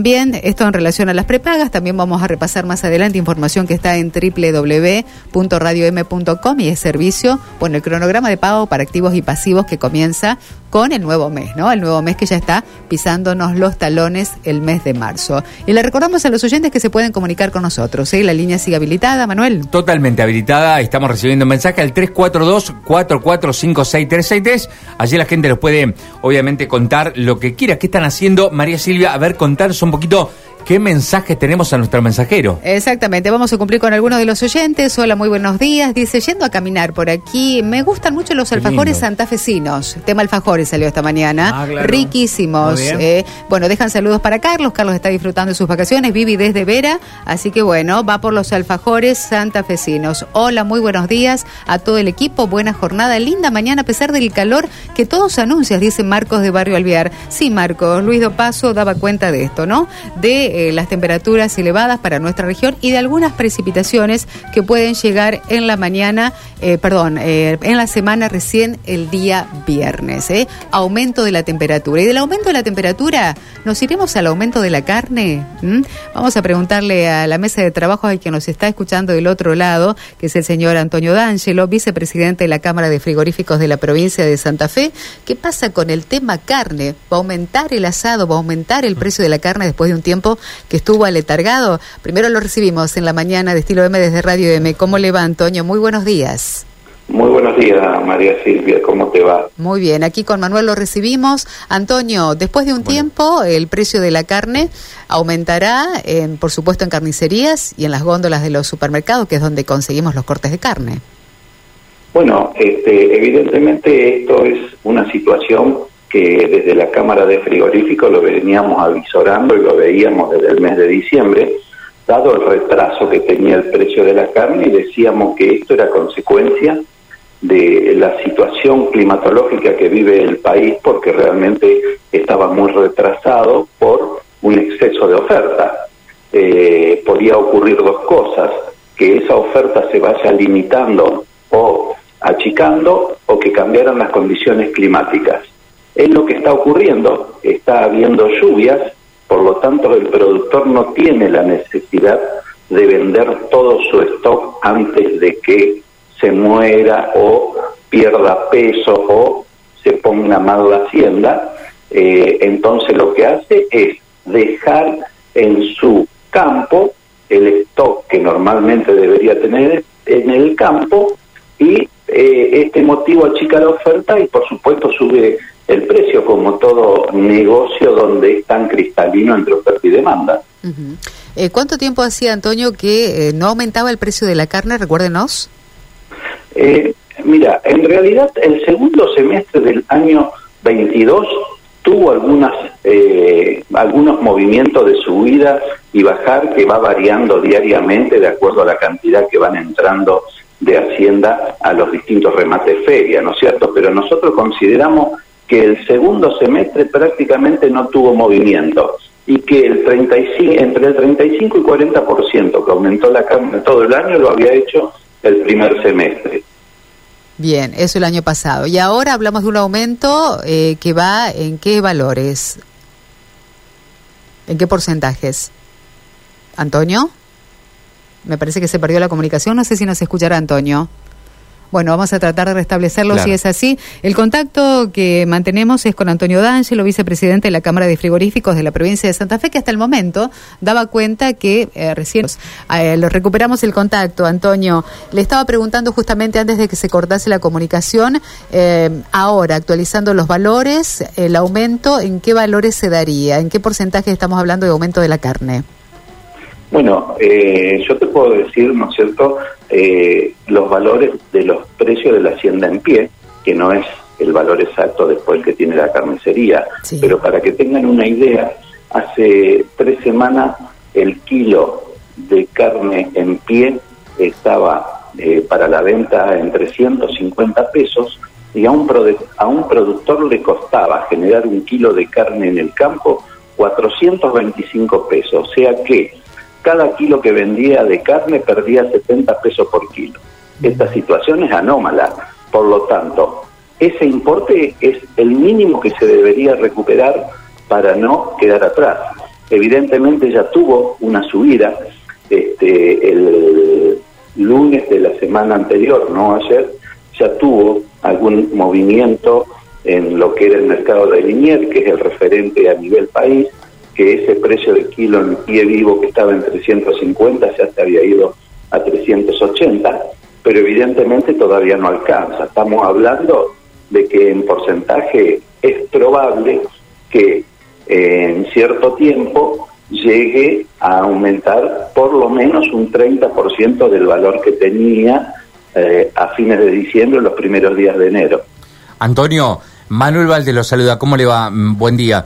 Bien, esto en relación a las prepagas, también vamos a repasar más adelante información que está en www.radiom.com y es servicio, bueno, el cronograma de pago para activos y pasivos que comienza con el nuevo mes, ¿no? El nuevo mes que ya está pisándonos los talones el mes de marzo. Y le recordamos a los oyentes que se pueden comunicar con nosotros, ¿eh? La línea sigue habilitada, Manuel. Totalmente habilitada, estamos recibiendo un mensaje al 342-4456363. Allí la gente nos puede, obviamente, contar lo que quiera. ¿Qué están haciendo? María Silvia, a ver, contarnos un poquito qué mensaje tenemos a nuestro mensajero. Exactamente, vamos a cumplir con algunos de los oyentes. Hola, muy buenos días. Dice, yendo a caminar por aquí, me gustan mucho los alfajores santafesinos. Tema alfajores salió esta mañana. Ah, Riquísimos. Eh. bueno, dejan saludos para Carlos. Carlos está disfrutando de sus vacaciones. Vivi desde Vera. Así que bueno, va por los alfajores santafesinos. Hola, muy buenos días a todo el equipo. Buena jornada, linda mañana a pesar del calor que todos anuncias, dice Marcos de Barrio Alvear. Sí, Marcos, Luis Dopaso daba cuenta de esto, ¿no? De eh, las temperaturas elevadas para nuestra región y de algunas precipitaciones que pueden llegar en la mañana, eh, perdón, eh, en la semana recién el día viernes. Aumento de la temperatura. Y del aumento de la temperatura, ¿nos iremos al aumento de la carne? ¿Mm? Vamos a preguntarle a la mesa de trabajo a quien nos está escuchando del otro lado, que es el señor Antonio D'Angelo, vicepresidente de la Cámara de Frigoríficos de la provincia de Santa Fe. ¿Qué pasa con el tema carne? ¿Va a aumentar el asado? ¿Va a aumentar el precio de la carne después de un tiempo que estuvo aletargado. Primero lo recibimos en la mañana de Estilo M desde Radio M. ¿Cómo le va, Antonio? Muy buenos días. Muy buenos días, María Silvia, ¿cómo te va? Muy bien, aquí con Manuel lo recibimos. Antonio, después de un tiempo, el precio de la carne aumentará, en, por supuesto, en carnicerías y en las góndolas de los supermercados, que es donde conseguimos los cortes de carne. Bueno, este, evidentemente esto es una situación que desde la Cámara de Frigoríficos lo veníamos avisorando y lo veíamos desde el mes de diciembre, dado el retraso que tenía el precio de la carne y decíamos que esto era consecuencia de la situación climatológica que vive el país porque realmente estaba muy retrasado por un exceso de oferta. Eh, podía ocurrir dos cosas, que esa oferta se vaya limitando o achicando o que cambiaran las condiciones climáticas es lo que está ocurriendo, está habiendo lluvias, por lo tanto el productor no tiene la necesidad de vender todo su stock antes de que se muera o pierda peso o se ponga mal la hacienda, eh, entonces lo que hace es dejar en su campo el stock que normalmente debería tener en el campo y eh, este motivo achica la oferta y por supuesto sube el precio como todo negocio donde es tan cristalino entre oferta y demanda. Eh, ¿Cuánto tiempo hacía, Antonio, que eh, no aumentaba el precio de la carne? Recuérdenos. Eh, mira, en realidad el segundo semestre del año 22 tuvo algunas algunos movimientos de subida y bajar que va variando diariamente de acuerdo a la cantidad que van entrando de Hacienda a los distintos remates feria, ¿no es cierto? Pero nosotros consideramos que el segundo semestre prácticamente no tuvo movimiento y que el 35, entre el 35 y 40% que aumentó la carne todo el año lo había hecho el primer semestre. Bien, eso el año pasado. Y ahora hablamos de un aumento eh, que va en qué valores, en qué porcentajes. Antonio, me parece que se perdió la comunicación, no sé si nos escuchará Antonio. Bueno, vamos a tratar de restablecerlo si es así. El contacto que mantenemos es con Antonio D'Angelo, vicepresidente de la Cámara de Frigoríficos de la provincia de Santa Fe, que hasta el momento daba cuenta que eh, recién eh, lo recuperamos el contacto. Antonio, le estaba preguntando justamente antes de que se cortase la comunicación, eh, ahora actualizando los valores, el aumento, ¿en qué valores se daría? ¿En qué porcentaje estamos hablando de aumento de la carne? Bueno, eh, yo te puedo decir, ¿no es cierto?, eh, los valores de los precios de la hacienda en pie, que no es el valor exacto después que tiene la carnicería, pero para que tengan una idea, hace tres semanas el kilo de carne en pie estaba eh, para la venta en 350 pesos y a un, a un productor le costaba generar un kilo de carne en el campo 425 pesos, o sea que cada kilo que vendía de carne perdía 70 pesos por kilo. Esta situación es anómala, por lo tanto, ese importe es el mínimo que se debería recuperar para no quedar atrás. evidentemente ya tuvo una subida este, el lunes de la semana anterior, no ayer, ya tuvo algún movimiento en lo que era el mercado de Linier, que es el referente a nivel país, que ese precio de kilo en pie vivo que estaba en 350 ya se había ido a 380, pero evidentemente todavía no alcanza. Estamos hablando de que en porcentaje es probable que en cierto tiempo llegue a aumentar por lo menos un 30% del valor que tenía eh, a fines de diciembre, los primeros días de enero. Antonio, Manuel Valde lo saluda, ¿cómo le va? Mm, buen día.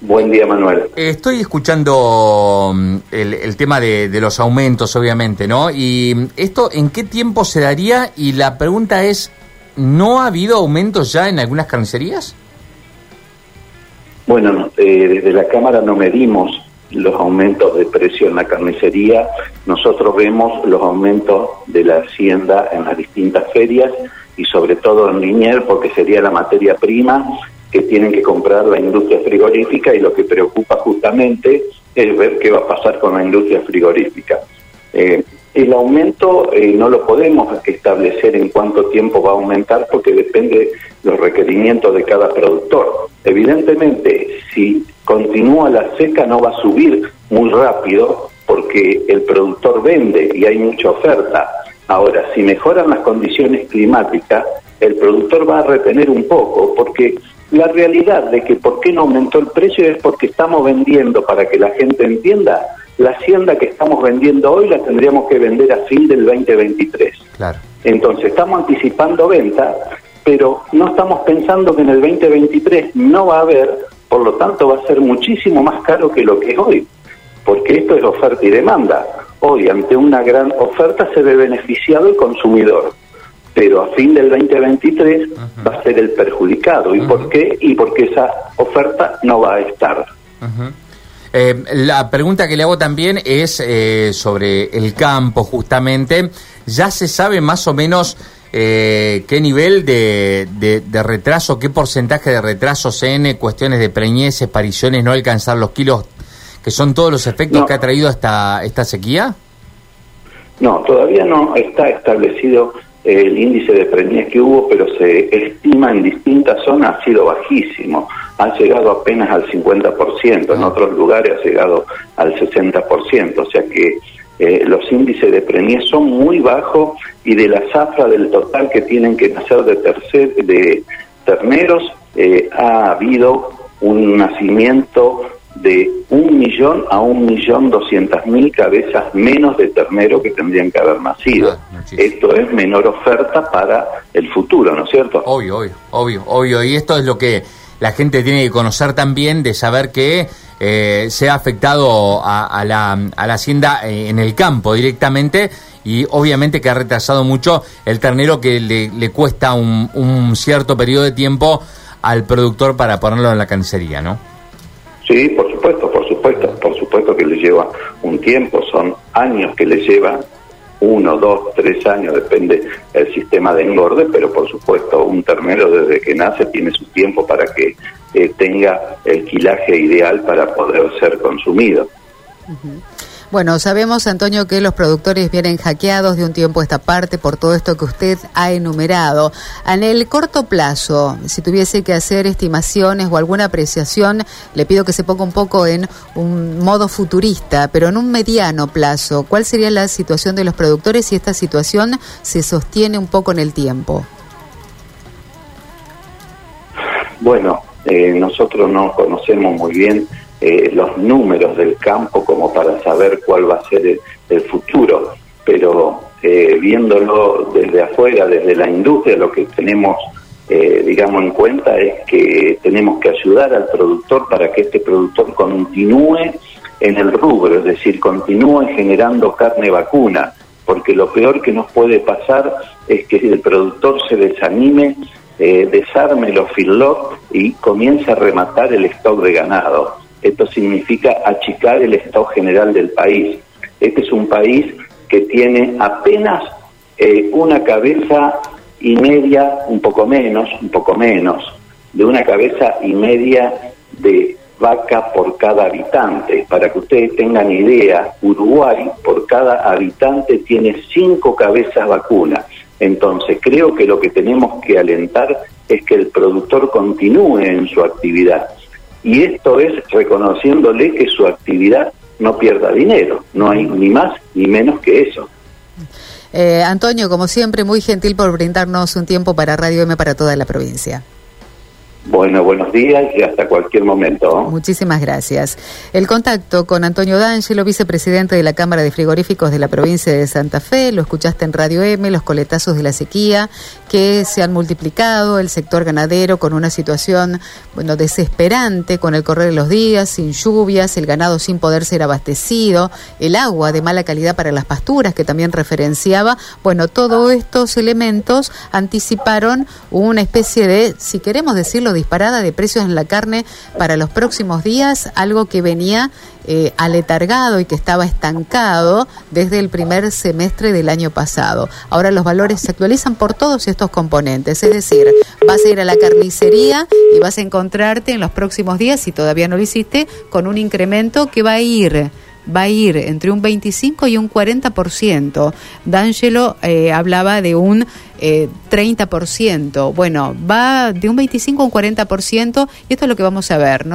Buen día, Manuel. Estoy escuchando mm, el, tema de, de, los aumentos, obviamente, ¿no? Y mm, esto, ¿en qué tiempo se daría? Y la pregunta es, ¿no ha habido aumentos ya en algunas carnicerías? Bueno, eh, desde la Cámara no medimos los aumentos de precio en la carnicería, nosotros vemos los aumentos de la hacienda en las distintas ferias y sobre todo en Linier porque sería la materia prima tienen que comprar la industria frigorífica y lo que preocupa justamente es ver qué va a pasar con la industria frigorífica. Eh, el aumento eh, no lo podemos establecer en cuánto tiempo va a aumentar porque depende de los requerimientos de cada productor. Evidentemente, si continúa la seca no va a subir muy rápido porque el productor vende y hay mucha oferta. Ahora, si mejoran las condiciones climáticas, el productor va a retener un poco porque la realidad de que por qué no aumentó el precio es porque estamos vendiendo, para que la gente entienda, la hacienda que estamos vendiendo hoy la tendríamos que vender a fin del 2023. Claro. Entonces estamos anticipando venta, pero no estamos pensando que en el 2023 no va a haber, por lo tanto va a ser muchísimo más caro que lo que es hoy, porque esto es oferta y demanda. Hoy ante una gran oferta se ve beneficiado el consumidor, pero a fin del 2023 va a ser el perjudicado. ¿Y por qué? Y porque esa oferta no va a estar. Eh, la pregunta que le hago también es eh, sobre el campo, justamente. ¿Ya se sabe más o menos eh, qué nivel de, retraso, qué porcentaje de retrasos en cuestiones de preñeces, pariciones, no alcanzar los kilos, que son todos los efectos que ha traído esta, esta sequía? No, todavía no está establecido el índice de preñez que hubo, pero se estima en distintas zonas ha sido bajísimo. Ha llegado apenas al 50%, en ah. otros lugares ha llegado al 60%, o sea que eh, los índices de preñez son muy bajos y de la zafra del total que tienen que nacer de, tercer, de terneros eh, ha habido un nacimiento de un millón a un millón doscientas mil cabezas menos de ternero que tendrían que haber nacido. Ah, esto es menor oferta para el futuro, ¿no es cierto? Obvio, obvio, obvio, obvio. Y esto es lo que la gente tiene que conocer también, de saber que eh, se ha afectado a, la, a la hacienda eh, en el campo directamente y obviamente que ha retrasado mucho el ternero que le, le cuesta un, un cierto periodo de tiempo al productor para ponerlo en la carnicería, ¿no? Sí, por lleva un tiempo, son años que le lleva, uno, dos, tres años, depende del sistema de engorde, pero por supuesto un ternero desde que nace tiene su tiempo para que eh, tenga el quilaje ideal para poder ser consumido. Bueno, sabemos, Antonio, que los productores vienen hackeados de un tiempo a esta parte por todo esto que usted ha enumerado. En el corto plazo, si tuviese que hacer estimaciones o alguna apreciación, le pido que se ponga un poco en un modo futurista, pero en un mediano plazo, ¿cuál sería la situación de los productores si esta situación se sostiene un poco en el tiempo? Bueno, eh, nosotros no conocemos muy bien eh, los números del campo como para saber cuál va a ser el, futuro, pero eh, viéndolo desde afuera, desde la industria, lo que tenemos, eh, digamos, en cuenta es que tenemos que ayudar al productor para que este productor continúe en el rubro, es decir, continúe generando carne vacuna, porque lo peor que nos puede pasar es que el productor se desanime, desarme los feedlots y comience a rematar el stock de ganado esto significa achicar el estado general del país. Este es un país que tiene apenas eh, una cabeza y media, un poco menos, un poco menos, de una cabeza y media de vaca por cada habitante. Para que ustedes tengan idea, Uruguay por cada habitante tiene cinco cabezas vacunas. Entonces creo que lo que tenemos que alentar es que el productor continúe en su actividad. Y esto es reconociéndole que su actividad no pierda dinero. No hay ni más ni menos que eso. Eh, Antonio, como siempre, muy gentil por brindarnos un tiempo para Radio M para toda la provincia. Bueno, buenos días y hasta cualquier momento. Muchísimas gracias. El contacto con Antonio D'Angelo, vicepresidente de la Cámara de Frigoríficos de la provincia de Santa Fe, lo escuchaste en Radio M, los coletazos de la sequía que se han multiplicado, el sector ganadero con una situación, bueno, desesperante con el correr de los días, sin lluvias, el ganado sin poder ser abastecido, el agua de mala calidad para las pasturas que también referenciaba. Bueno, todos estos elementos anticiparon una especie de, si queremos decirlo disparada de precios en la carne para los próximos días, algo que venía eh, aletargado y que estaba estancado desde el primer semestre del año pasado. Ahora los valores se actualizan por todos estos componentes, es decir, vas a ir a la carnicería y vas a encontrarte en los próximos días, si todavía no lo hiciste, con un incremento que va a ir va a ir entre un 25 y un 40%. D'Angelo eh, hablaba de un eh, 30%. Bueno, va de un 25 a un 40% y esto es lo que vamos a ver. ¿no?